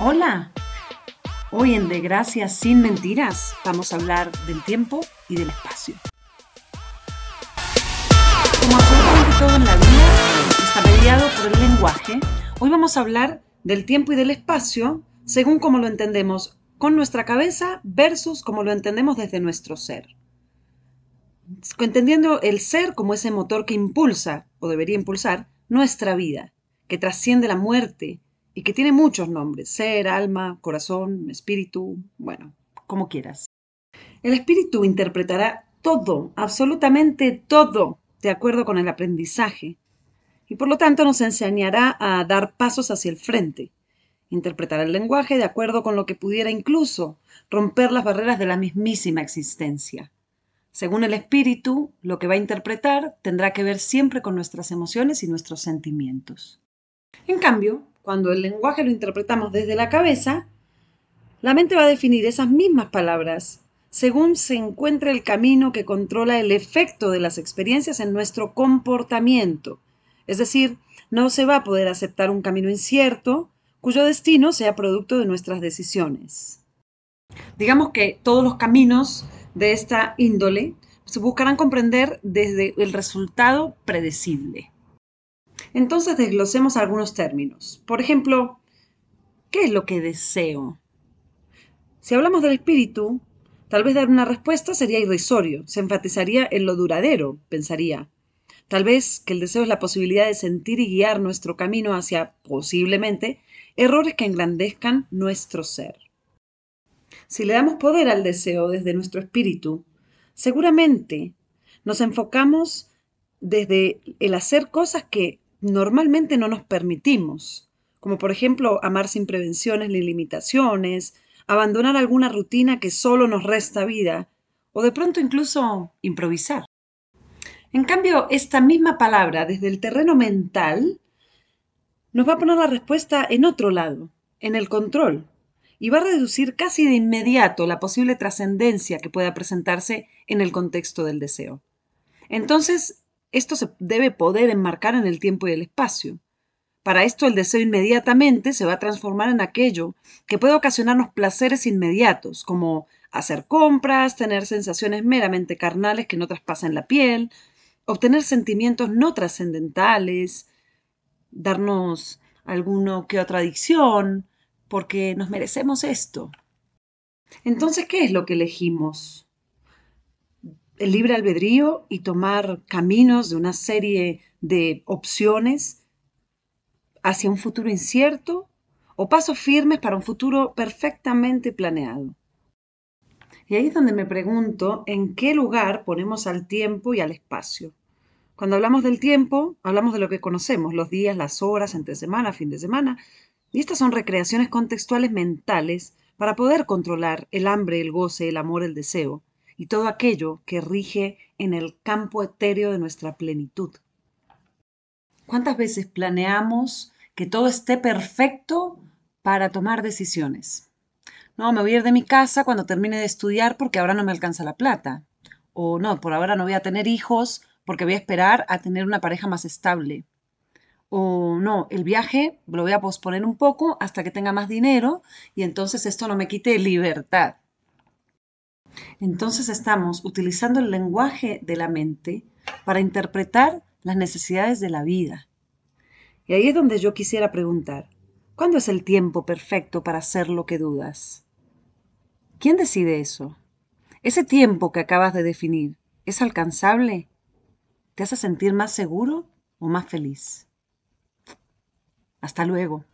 Hola, hoy en De Gracias sin Mentiras vamos a hablar del tiempo y del espacio. Como absolutamente todo en la vida está mediado por el lenguaje, hoy vamos a hablar del tiempo y del espacio según como lo entendemos con nuestra cabeza versus como lo entendemos desde nuestro ser. Entendiendo el ser como ese motor que impulsa, o debería impulsar, nuestra vida, que trasciende la muerte y que tiene muchos nombres, ser, alma, corazón, espíritu, bueno, como quieras. El espíritu interpretará todo, absolutamente todo, de acuerdo con el aprendizaje, y por lo tanto nos enseñará a dar pasos hacia el frente, interpretar el lenguaje de acuerdo con lo que pudiera incluso romper las barreras de la mismísima existencia. Según el espíritu, lo que va a interpretar tendrá que ver siempre con nuestras emociones y nuestros sentimientos. En cambio, cuando el lenguaje lo interpretamos desde la cabeza, la mente va a definir esas mismas palabras según se encuentre el camino que controla el efecto de las experiencias en nuestro comportamiento. Es decir, no se va a poder aceptar un camino incierto cuyo destino sea producto de nuestras decisiones. Digamos que todos los caminos de esta índole se buscarán comprender desde el resultado predecible. Entonces desglosemos algunos términos. Por ejemplo, ¿qué es lo que deseo? Si hablamos del espíritu, tal vez dar una respuesta sería irrisorio, se enfatizaría en lo duradero, pensaría. Tal vez que el deseo es la posibilidad de sentir y guiar nuestro camino hacia, posiblemente, errores que engrandezcan nuestro ser. Si le damos poder al deseo desde nuestro espíritu, seguramente nos enfocamos desde el hacer cosas que normalmente no nos permitimos, como por ejemplo amar sin prevenciones ni limitaciones, abandonar alguna rutina que solo nos resta vida, o de pronto incluso improvisar. En cambio, esta misma palabra desde el terreno mental nos va a poner la respuesta en otro lado, en el control, y va a reducir casi de inmediato la posible trascendencia que pueda presentarse en el contexto del deseo. Entonces, esto se debe poder enmarcar en el tiempo y el espacio. Para esto el deseo inmediatamente se va a transformar en aquello que puede ocasionarnos placeres inmediatos, como hacer compras, tener sensaciones meramente carnales que no traspasan la piel, obtener sentimientos no trascendentales, darnos alguno que otra adicción, porque nos merecemos esto. Entonces, ¿qué es lo que elegimos? El libre albedrío y tomar caminos de una serie de opciones hacia un futuro incierto o pasos firmes para un futuro perfectamente planeado. Y ahí es donde me pregunto en qué lugar ponemos al tiempo y al espacio. Cuando hablamos del tiempo, hablamos de lo que conocemos, los días, las horas, entre semana, fin de semana, y estas son recreaciones contextuales mentales para poder controlar el hambre, el goce, el amor, el deseo, y todo aquello que rige en el campo etéreo de nuestra plenitud. ¿Cuántas veces planeamos que todo esté perfecto para tomar decisiones? No, me voy a ir de mi casa cuando termine de estudiar porque ahora no me alcanza la plata. O no, por ahora no voy a tener hijos porque voy a esperar a tener una pareja más estable. O no, el viaje lo voy a posponer un poco hasta que tenga más dinero y entonces esto no me quite libertad. Entonces estamos utilizando el lenguaje de la mente para interpretar las necesidades de la vida. Y ahí es donde yo quisiera preguntar, ¿cuándo es el tiempo perfecto para hacer lo que dudas? ¿Quién decide eso? ¿Ese tiempo que acabas de definir es alcanzable? ¿Te hace sentir más seguro o más feliz? Hasta luego.